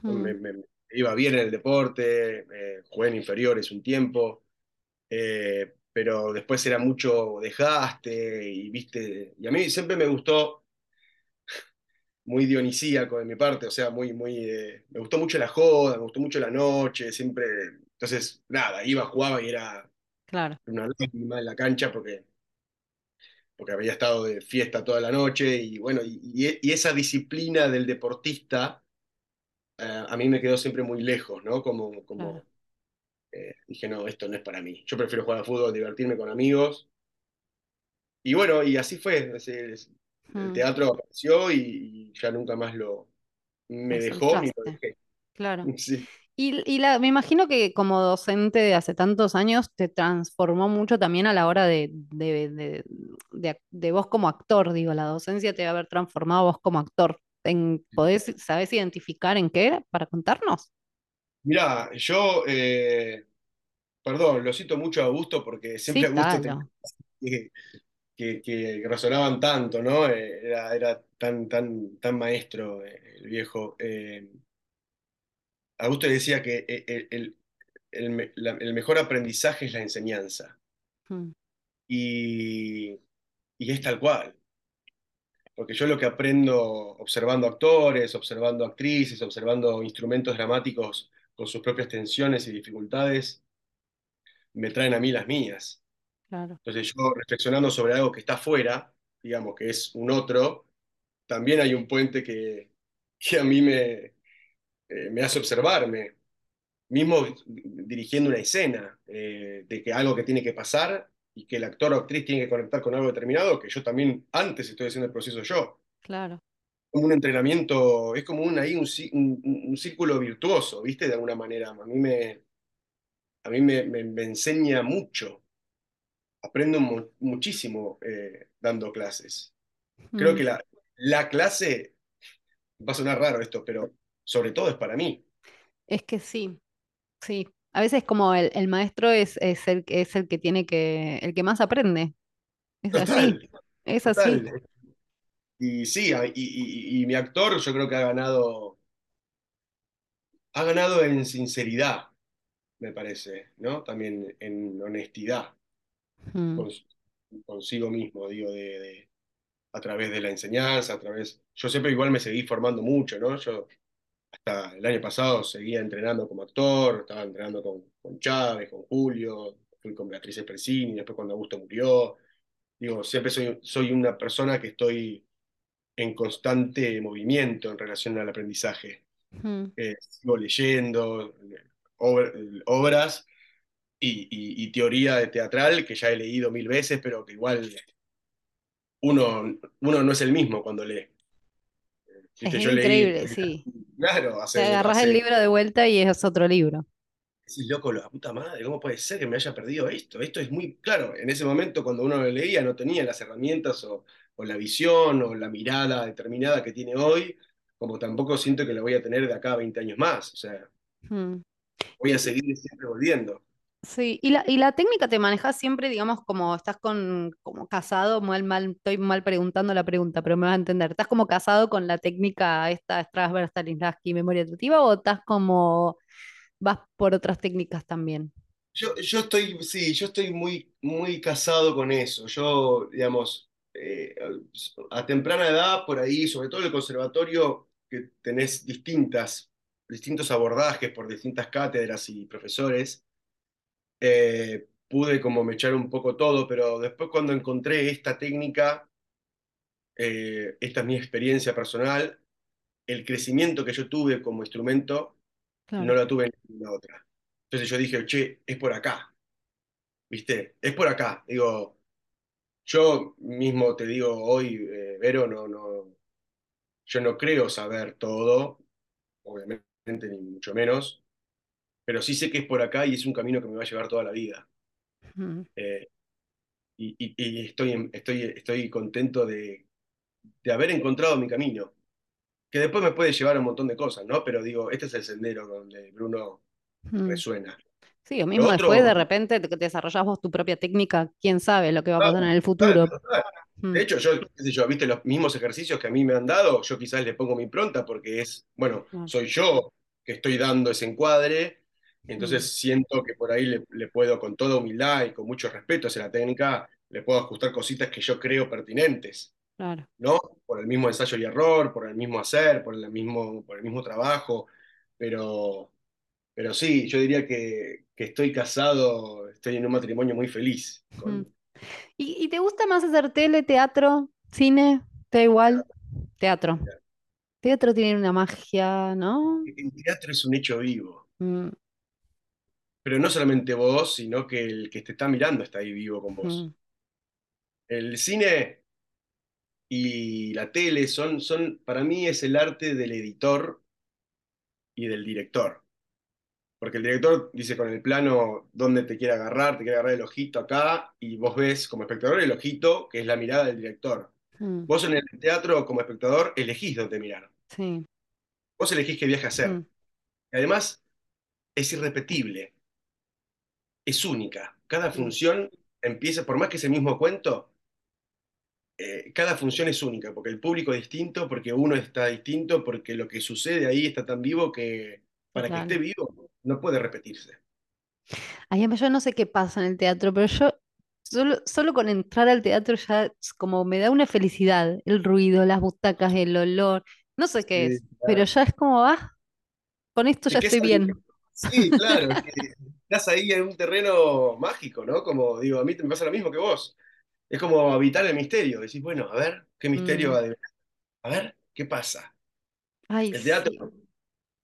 me, Mm, me- iba bien en el deporte, eh, jugué en inferiores un tiempo, eh, pero después era mucho desgaste y viste, y a mí siempre me gustó muy dionisíaco de mi parte, o sea, muy, muy, eh, me gustó mucho la joda, me gustó mucho la noche, siempre, entonces, nada, iba, jugaba y era claro, una lágrima en la cancha porque, porque había estado de fiesta toda la noche y bueno, y, esa disciplina del deportista eh, a mí me quedó siempre muy lejos, ¿no? Como, claro. Eh, dije, no, esto no es para mí. Yo prefiero jugar al fútbol, divertirme con amigos. Y bueno, y así fue. es el Mm, teatro apareció y, y ya nunca más lo me dejó ni lo dejé. claro. Sí. Y, y la, me imagino que como docente de hace tantos años te transformó mucho también a la hora de, de, de, de vos como actor, digo, la docencia te debe haber transformado a vos como actor. En, ¿podés, sabés identificar en qué para contarnos? Mirá, yo, eh, perdón, lo cito mucho a Augusto porque siempre Augusto tenía Cítalo. que, que, que resonaban tanto, ¿no? Eh, era, era tan, tan, tan maestro eh, el viejo. Eh, Augusto decía que eh, el, el- el me- la- el mejor aprendizaje es la enseñanza. Mm, Y, y es tal cual. Porque yo lo que aprendo observando actores, observando actrices, observando instrumentos dramáticos con sus propias tensiones y dificultades, me traen a mí las mías. claro, Entonces yo reflexionando sobre algo que está afuera, digamos que es un otro, también hay un puente que, que a mí me, eh, me hace observarme, mismo dirigiendo una escena, eh, de que algo que tiene que pasar y que el actor o actriz tiene que conectar con algo determinado, que yo también antes estoy haciendo el proceso yo. claro. Como un entrenamiento, es como un, ahí un, un- un círculo virtuoso, ¿viste? De alguna manera. A mí me, a mí me, me- me enseña mucho, aprendo mu- muchísimo eh, dando clases. Creo Mm, que la, la clase, va a sonar raro esto, pero sobre todo es para mí. Es que sí, sí. A veces como el, el maestro es, es el, que- es el que tiene que, el que más aprende. Es así, Total, es así. Y sí, y, y- y mi actor yo creo que ha ganado, ha ganado en sinceridad, me parece, ¿no? También en honestidad Mm, con- consigo mismo, digo, de, de- a través de la enseñanza, a través... Yo siempre igual me seguí formando mucho, ¿no? Yo hasta el año pasado seguía entrenando como actor, estaba entrenando con, con Chávez, con Julio, fui con Beatriz Espresini, después cuando Augusto murió. Digo, siempre soy, soy una persona que estoy en constante movimiento en relación al aprendizaje. mm. Eh, sigo leyendo obr- obras y, y- y teoría de teatral que ya he leído mil veces, pero que igual uno, uno no es el mismo cuando lee. Es leí, increíble, sí. claro, Te hace, agarras el libro de vuelta y es otro libro. Sí, loco, la puta madre, ¿cómo puede ser que me haya perdido esto? Esto es muy claro. En ese momento, cuando uno lo leía, no tenía las herramientas o, o la visión o la mirada determinada que tiene hoy, como tampoco siento que la voy a tener de acá a 20 años más. O sea, Mm. voy a seguir siempre volviendo. Sí, y la, y la técnica te manejas siempre, digamos, como estás con, como casado, mal, mal, estoy mal preguntando la pregunta, pero me vas a entender. ¿Estás como casado con la técnica esta Strasberg, Stanislavski, memoria tutiva, o estás como, vas por otras técnicas también? Yo, yo estoy, sí, yo estoy muy, muy casado con eso. Yo, digamos, eh, a temprana edad, por ahí, sobre todo en el conservatorio, que tenés distintas, distintos abordajes por distintas cátedras y profesores, eh, pude como mechar un poco todo, pero después cuando encontré esta técnica, eh, esta es mi experiencia personal, el crecimiento que yo tuve como instrumento, no Claro. la tuve en ninguna otra. Entonces yo dije, che, es por acá, ¿viste? Es por acá. Digo, yo mismo te digo hoy, eh, Vero, no, no, yo no creo saber todo, obviamente, ni mucho menos, pero sí sé que es por acá y es un camino que me va a llevar toda la vida. Eh, y, y- y estoy, estoy, estoy contento de, de haber encontrado mi camino, que después me puede llevar a un montón de cosas, ¿no? Pero digo, este es el sendero donde Bruno resuena. Sí, o Lo mismo después de repente te, te desarrollás vos tu propia técnica, quién sabe lo que va a pasar en el futuro. Mm, De hecho, yo, qué sé yo, viste los mismos ejercicios que a mí me han dado, yo quizás le pongo mi impronta porque es, bueno, soy yo que estoy dando ese encuadre, Mm, entonces siento que por ahí le, le puedo, con toda humildad y con mucho respeto hacia la técnica, le puedo ajustar cositas que yo creo pertinentes, claro. ¿no? Por el mismo ensayo y error, por el mismo hacer, por el mismo, por el mismo trabajo, pero, pero sí, yo diría que, que estoy casado, estoy en un matrimonio muy feliz con... ¿Y, y te gusta más hacer tele, teatro, cine? ¿Te da igual? Teatro. Teatro tiene una magia, ¿no? El teatro es un hecho vivo. Mm, Pero no solamente vos, sino que el que te está mirando está ahí vivo con vos. mm, El cine y la tele son, son, para mí es el arte del editor y del director. Porque el director dice con el plano dónde te quiere agarrar, te quiere agarrar el ojito acá, y vos ves como espectador el ojito, que es la mirada del director. mm, Vos en el teatro como espectador elegís dónde mirar. sí. Vos elegís qué viaje hacer. mm, Y además es irrepetible, es única. Cada función empieza, por más que es el mismo cuento, eh, cada función es única, porque el público es distinto, porque uno está distinto, porque lo que sucede ahí está tan vivo que para que esté vivo no puede repetirse. Ay, yo no sé qué pasa en el teatro, pero yo solo, solo con entrar al teatro ya es como me da una felicidad, el ruido, las butacas, el olor, no sé qué Sí, es, pero ya es como, ah, con esto Es ya estoy ahí- bien. sí, claro, es que estás ahí en un terreno mágico, ¿no? Como digo, a mí me pasa lo mismo que vos. Es como habitar el misterio. Decís, bueno, a ver, ¿qué misterio Mm, va a haber? A ver, ¿qué pasa? ay, El teatro sí.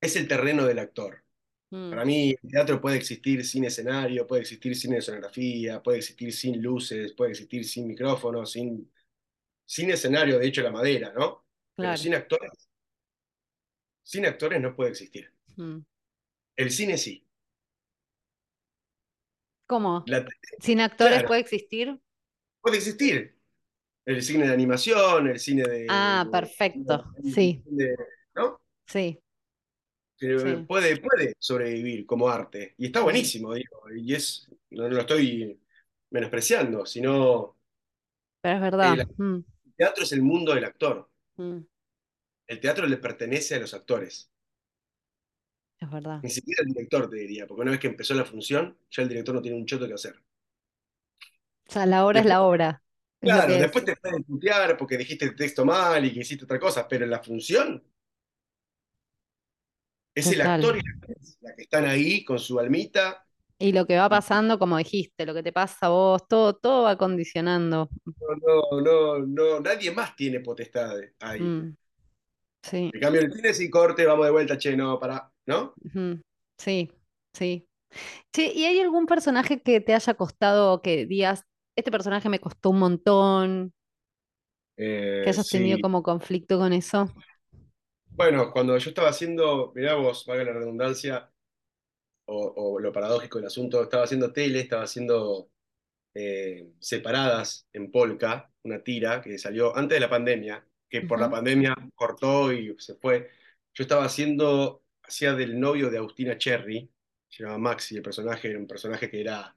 es el terreno del actor. Mm, Para mí, el teatro puede existir sin escenario, puede existir sin escenografía, puede existir sin luces, puede existir sin micrófonos, sin, sin escenario, de hecho, la madera, ¿no? Pero claro. sin actores, sin actores no puede existir. Mm. El cine sí. ¿Cómo? La, ¿Sin actores claro, puede existir? puede existir. El cine de animación, el cine de, Ah, de- perfecto. Sí, de- ¿no? sí, Sí, puede, puede sobrevivir como arte. Y está buenísimo, digo. Y es, no, no lo estoy menospreciando, sino pero es verdad. el mm, teatro es el mundo del actor. mm, El teatro le pertenece a los actores. es verdad. Ni siquiera al director, te diría, porque una vez que empezó la función, ya el director no tiene un choto que hacer. O sea, la obra es la obra, claro, es. después te pueden putear porque dijiste el texto mal y que hiciste otra cosa, pero la función es el actor y la actriz, la que están ahí con su almita Y lo que va pasando, como dijiste, lo que te pasa a vos, todo, todo va condicionando. no, no, no, no, nadie más tiene potestad ahí. Mm, sí, En cambio, el cine sí corte, vamos de vuelta, che, no, para, ¿no? ujú, sí, sí. Che, ¿y hay algún personaje que te haya costado que digas, este personaje me costó un montón, que Eh, hayas tenido como conflicto con eso? Bueno, cuando yo estaba haciendo, mirá vos, valga la redundancia, o, o lo paradójico del asunto, estaba haciendo tele, estaba haciendo eh, Separadas en Polka, una tira que salió antes de la pandemia, que por la pandemia cortó y se fue. Yo estaba haciendo, hacía del novio de Agustina Cherry, se llamaba Maxi, el personaje era un personaje que era,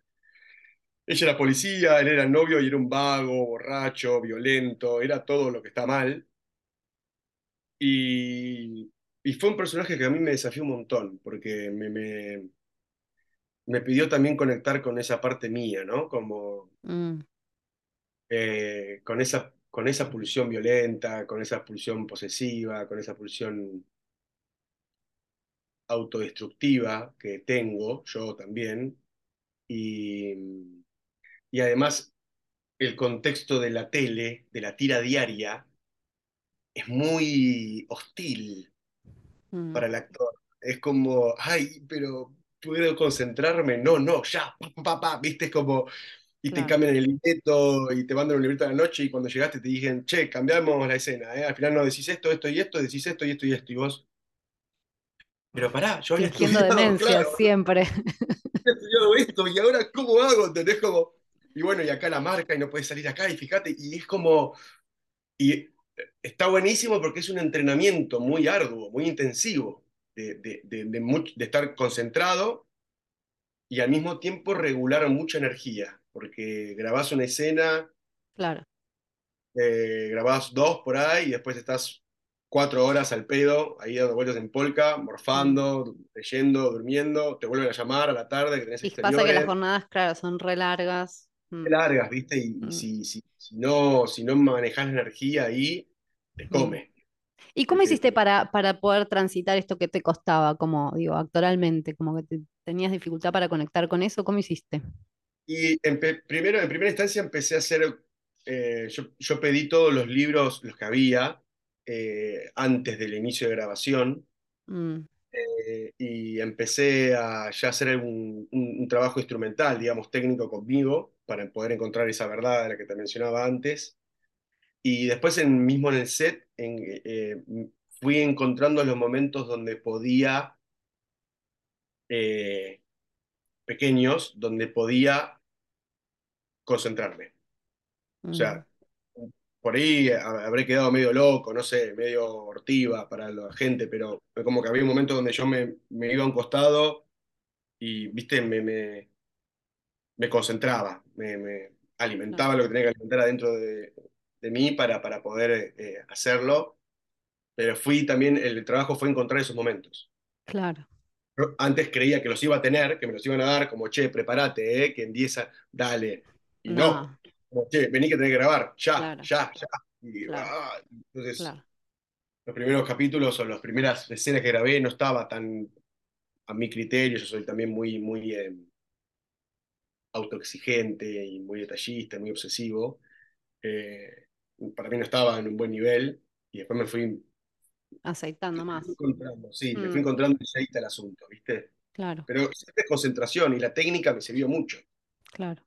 ella era policía, él era el novio y era un vago, borracho, violento, era todo lo que está mal. Y, y fue un personaje que a mí me desafió un montón, porque me, me, me pidió también conectar con esa parte mía, ¿no? Como mm, eh, con esa, con esa pulsión violenta, con esa pulsión posesiva, con esa pulsión autodestructiva que tengo yo también. Y, y además el contexto de la tele, de la tira diaria, es muy hostil mm, para el actor. Es como, ay, pero ¿puedo concentrarme? No, no, ya, pa, pa, pa, viste, es como, y te claro. cambian el libreto y te mandan un libreto a la noche y cuando llegaste te dicen, che, cambiamos la escena, ¿eh? Al final no decís esto, esto y esto, decís esto y esto y esto, y vos, pero pará, yo había estudiado, demencia claro, siempre. había estudiado esto y ahora ¿cómo hago? ¿Entendés? Como, y bueno, y acá la marca y no puedes salir acá y fíjate, y es como, y está buenísimo porque es un entrenamiento muy arduo, muy intensivo, de, de, de, de, much- de estar concentrado y al mismo tiempo regular mucha energía, porque grabás una escena Claro. eh, grabás dos por ahí y después estás cuatro horas al pedo, ahí dando vueltas en polka, morfando, leyendo, durmiendo, te vuelven a llamar a la tarde que tenés Y pasa que las jornadas, claro, son re largas. Mm. largas, ¿viste? Y, Mm. si, si, si no, si no manejás la energía ahí, te come. ¿Y cómo Porque- hiciste para, para poder transitar esto que te costaba, como digo, actoralmente, como que te- tenías dificultad para conectar con eso? ¿Cómo hiciste? Y empe- primero, en primera instancia empecé a hacer, eh, yo, yo pedí todos los libros, los que había, eh, antes del inicio de grabación, Mm, eh, y empecé a ya hacer un, un- un trabajo instrumental, digamos, técnico conmigo, para poder encontrar esa verdad de la que te mencionaba antes. Y después, en, mismo en el set, en, eh, fui encontrando los momentos donde podía, eh, pequeños, donde podía concentrarme. O mm, sea, por ahí ha- habré quedado medio loco, no sé, medio hortiva para la gente, pero como que había un momento donde yo me, me iba a un costado y, viste, me, me, me concentraba, me, me alimentaba lo que tenía que alimentar adentro de, de mí para, para poder eh, hacerlo, pero fui también, el trabajo fue encontrar esos momentos. claro, Yo antes creía que los iba a tener, que me los iban a dar, como, che, prepárate, eh, que empieza, dale. Y no, no, como, che, vení que tenés que grabar, ya, Claro. ya, ya. Y, Claro. ah, entonces, claro, los primeros capítulos o las primeras escenas que grabé no estaba tan a mi criterio, yo soy también muy, muy eh, autoexigente y muy detallista, muy obsesivo. Eh, para mí no estaba en un buen nivel y después me fui aceitando más, encontrando, sí, Mm. fui encontrando el shade al asunto, ¿viste? claro, Pero siempre concentración y la técnica me sirvió mucho. claro.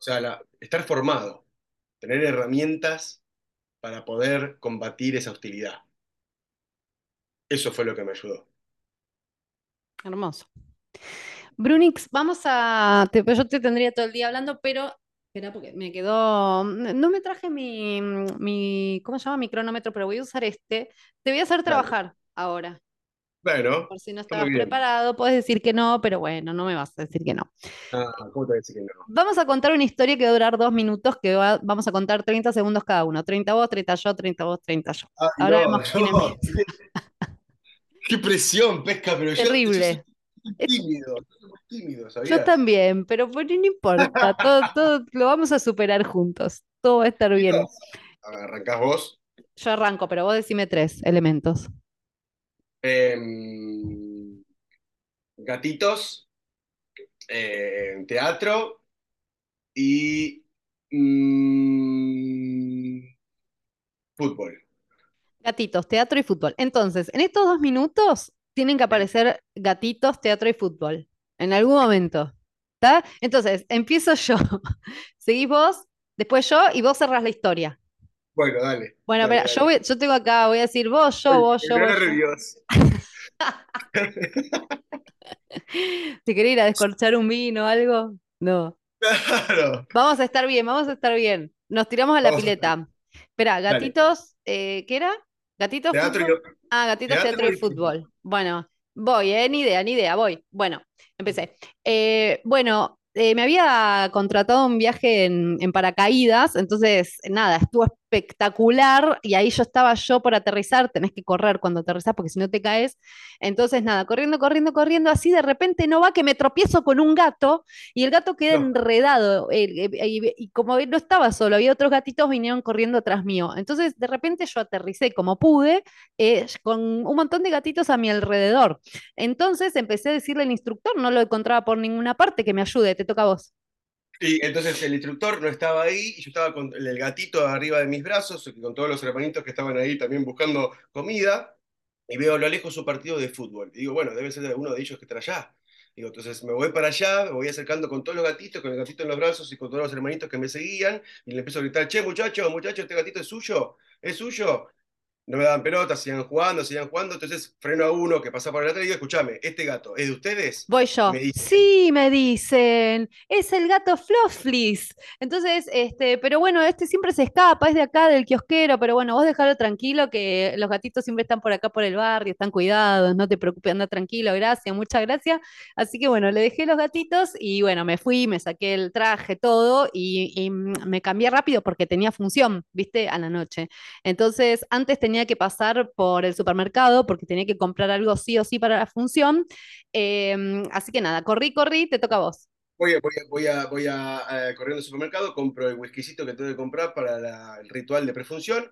O sea, la- estar formado, tener herramientas para poder combatir esa hostilidad. Eso fue lo que me ayudó. Hermoso. Brunix, vamos a. te- yo te tendría todo el día hablando, pero. Espera, porque me quedó. No me traje mi, mi. ¿Cómo se llama? Mi cronómetro, pero voy a usar este. Te voy a hacer trabajar ahora. Bueno, Por si no estabas preparado, puedes decir que no, pero bueno, no me vas a decir que no. Ah, ¿cómo te voy a decir que no? Vamos a contar una historia que va a durar dos minutos, que va- vamos a contar 30 segundos cada uno. 30 vos, 30 yo, 30 vos, 30 yo. Ay, Ahora no, vemos quién no. Qué presión, pesca, pero yo- Terrible. yo, soy tímido, soy Yo ¿sabías? también, pero bueno, no importa, todo, todo lo vamos a superar juntos. Todo va a estar bien. Arrancás vos. Yo arranco, pero vos decime tres elementos. Em, gatitos, eh, teatro y mm, fútbol. Gatitos, teatro y fútbol. Entonces, en estos dos minutos tienen que aparecer gatitos, teatro y fútbol. En algún momento. ¿Está? Entonces, empiezo yo. Seguís vos, después yo y vos cerrás la historia. Bueno, dale. Bueno, dale, espera, yo, voy- yo tengo acá, voy a decir vos, yo, vos, yo, vos. Si querés ir a descorchar un vino o algo, no. Claro. Vamos a estar bien, vamos a estar bien. Nos tiramos a la Vamos pileta. Espera, gatitos, eh, ¿qué era? ¿Gatitos, Teatro y-? Ah, gatitos, teatro teatro y fútbol. Bueno, voy, ¿eh? Ni idea, ni idea, voy. Bueno, empecé. Eh, bueno, eh, me había contratado un viaje en, en paracaídas, entonces, nada, estuvo espectacular y ahí yo estaba yo por aterrizar, tenés que correr cuando aterrizás porque si no te caes. Entonces, nada, corriendo, corriendo, corriendo, así de repente no va que me tropiezo con un gato y el gato queda No. enredado. eh, eh, y, y como no estaba solo, había otros gatitos vinieron corriendo atrás mío. Entonces, de repente yo aterricé como pude, eh, con un montón de gatitos a mi alrededor. Entonces empecé a decirle al instructor, no lo encontraba por ninguna parte, que me ayude, te toca a vos. Y entonces el instructor no estaba ahí y yo estaba con el gatito arriba de mis brazos, con todos los hermanitos que estaban ahí también buscando comida, y veo a lo lejos su partido de fútbol. Y digo, bueno, debe ser alguno de ellos que está allá. Digo, entonces me voy para allá, me voy acercando con todos los gatitos, con el gatito en los brazos y con todos los hermanitos que me seguían, y le empiezo a gritar, che, muchacho, muchacho, este gatito es suyo, es suyo. No me daban pelota, siguen jugando, siguen jugando, entonces freno a uno que pasa por el otro y digo, escúchame, ¿este gato es de ustedes? Voy yo. Me Sí, me dicen. Es el gato Flufflis. Entonces, este, pero bueno, este siempre se escapa, es de acá, del kiosquero, pero bueno, vos dejalo tranquilo, que los gatitos siempre están por acá por el barrio, están cuidados, no te preocupes, anda tranquilo, gracias, muchas gracias. Así que bueno, le dejé los gatitos y bueno, me fui, me saqué el traje, todo, y, y, me cambié rápido porque tenía función, viste, a la noche. Entonces, antes tenía que pasar por el supermercado porque tenía que comprar algo sí o sí para la función. Em, así que nada, corrí, corrí, te toca a vos. voy, a- voy, a- voy a, voy eh, corriendo al supermercado, compro el whiskycito que tengo que comprar para el ritual de prefunción,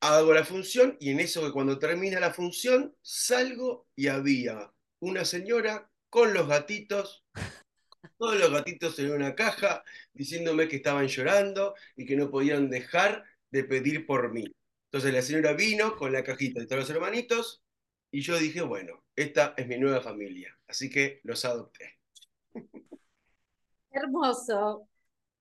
hago la función y en eso que cuando termina la función salgo y había una señora con los gatitos, todos los gatitos en una caja, diciéndome que estaban llorando y que no podían dejar de pedir por mí. Entonces la señora vino con la cajita de todos los hermanitos y yo dije, bueno, esta es mi nueva familia, así que los adopté. Hermoso.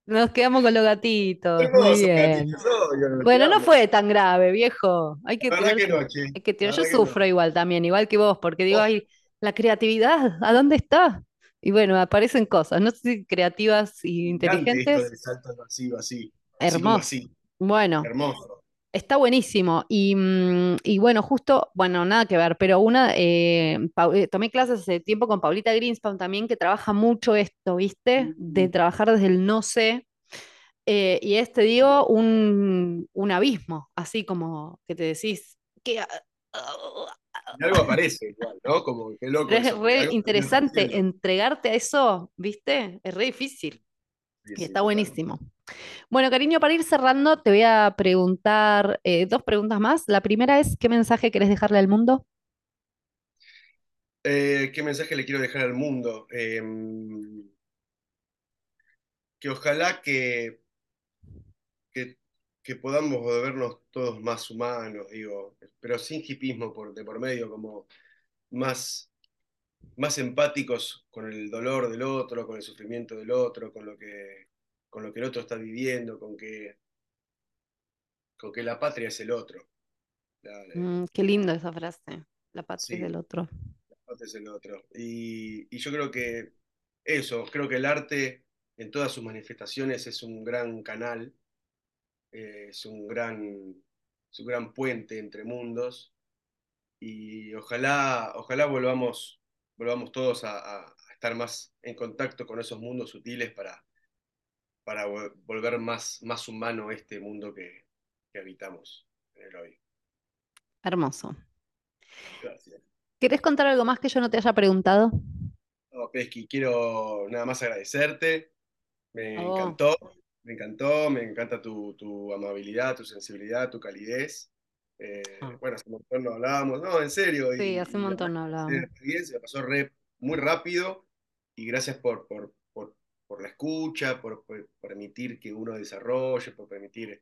Nos quedamos con los gatitos. Muy bien. gatitos, obvio, los Bueno, no fue tan grave, viejo. Hay que no, che. hay que tirar- Yo no. sufro igual también, igual que vos, porque digo, Oh. ay, la creatividad, ¿a dónde está? Y bueno, aparecen cosas, no sé si creativas y esto inteligentes. del salto así Hermoso. así, Bueno, hermoso. Está buenísimo. Y, mm, y bueno, justo, bueno, nada que ver, pero una, eh, eh, tomé clases hace tiempo con Paulita Greenspan también, que trabaja mucho esto, ¿viste? De Mm. trabajar desde el no sé. eh, y es, te digo, un, un abismo, así como que te decís, que Y algo aparece igual, ¿no? Como que loco pero es eso, re interesante entregarte a eso, ¿viste? Es re difícil Sí, y sí, está buenísimo. Bueno, cariño, para ir cerrando, te voy a preguntar eh, dos preguntas más. La primera es, ¿qué mensaje querés dejarle al mundo? Eh, ¿qué mensaje le quiero dejar al mundo? Eh, que ojalá que, que, que podamos volvernos todos más humanos, digo, pero sin hipismo por, de por medio, como más, más empáticos con el dolor del otro, con el sufrimiento del otro, con lo que, con lo que el otro está viviendo, con que, con que la patria es el otro. La, la- Mm, qué linda esa frase. La patria es del otro. la patria es el otro. Y, y yo creo que eso, creo que el arte en todas sus manifestaciones es un gran canal, eh, es un gran, es un gran puente entre mundos y ojalá, ojalá volvamos, volvamos todos a estar más en contacto con esos mundos sutiles para, para vol- volver más, más humano este mundo que, que habitamos en el hoy. Hermoso. Gracias. ¿Querés contar algo más que yo no te haya preguntado? No, Pesky, quiero nada más agradecerte. Me Oh, encantó, me encantó, me encanta tu, tu amabilidad, tu sensibilidad, tu calidez. Eh, ah. bueno, hace un montón no hablábamos, no, en serio, Sí, y, hace un montón no hablábamos. se pasó re, muy rápido y gracias por, por, por, la escucha, por, por permitir que uno desarrolle, por permitir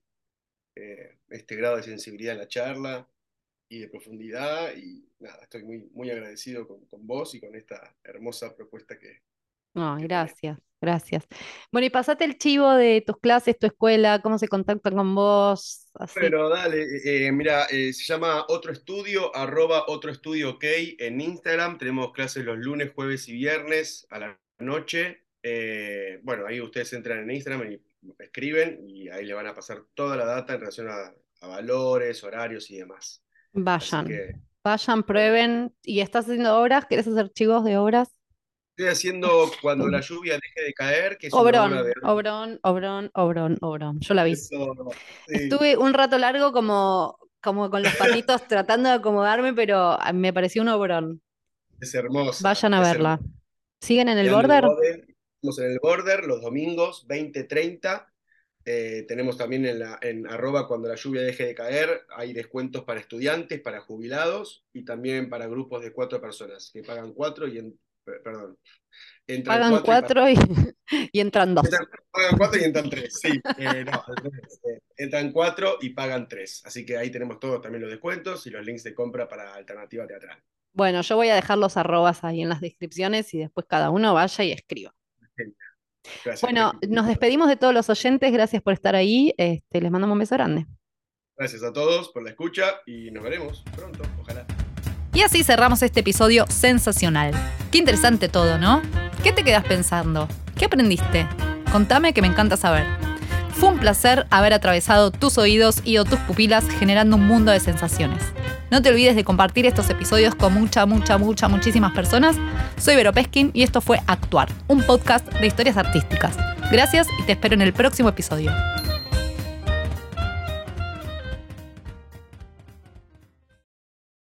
eh, este grado de sensibilidad en la charla y de profundidad y nada, estoy muy, muy agradecido con, con vos y con esta hermosa propuesta que, tenés. gracias, gracias. Bueno, y pasate el chivo de tus clases, tu escuela, cómo se contactan con vos, así. Bueno, dale, eh, eh, mira, eh, se llama Otro Estudio, arroba Otro Estudio OK en Instagram. Tenemos clases los lunes, jueves y viernes a la noche. Eh, bueno, ahí ustedes entran en Instagram y escriben y ahí le van a pasar toda la data en relación a, a valores, horarios y demás. Vayan, que, vayan, prueben. ¿Y estás haciendo obras? ¿Querés hacer chivos de obras? estoy haciendo Cuando la lluvia deje de caer, que es una obra de Obrón, obrón, obrón, obrón, obrón. Yo la vi. eso, sí, Estuve un rato largo como, como con los patitos tratando de acomodarme, pero ah, me pareció un obrón. es hermosa, Vayan a verla. ¿Siguen en el en border? Estamos en el border los domingos 20-30. Eh, tenemos también en, la, en arroba cuando la lluvia deje de caer, hay descuentos para estudiantes, para jubilados y también para grupos de cuatro personas que pagan cuatro y en, per- perdón, entran Pagan cuatro y cuatro y, y entran dos. entran- pagan cuatro y entran tres. Sí, eh, no, eh, entran cuatro y pagan tres. Así que ahí tenemos todos también los descuentos y los links de compra para alternativa teatral. Bueno, yo voy a dejar los arrobas ahí en las descripciones y después cada uno vaya y escriba. Gracias, Bueno, nos despedimos de todos los oyentes. Gracias por estar ahí. Este, les mandamos un beso grande. Gracias a todos por la escucha y nos veremos pronto, ojalá. Y así cerramos este episodio sensacional. Qué interesante todo, ¿no? ¿Qué te quedas pensando? ¿Qué aprendiste? Contame que me encanta saber. Fue un placer haber atravesado tus oídos y o tus pupilas generando un mundo de sensaciones. No te olvides de compartir estos episodios con mucha, mucha, mucha, muchísimas personas. Soy Vero Peskin y esto fue Actuar, un podcast de historias artísticas. Gracias y te espero en el próximo episodio.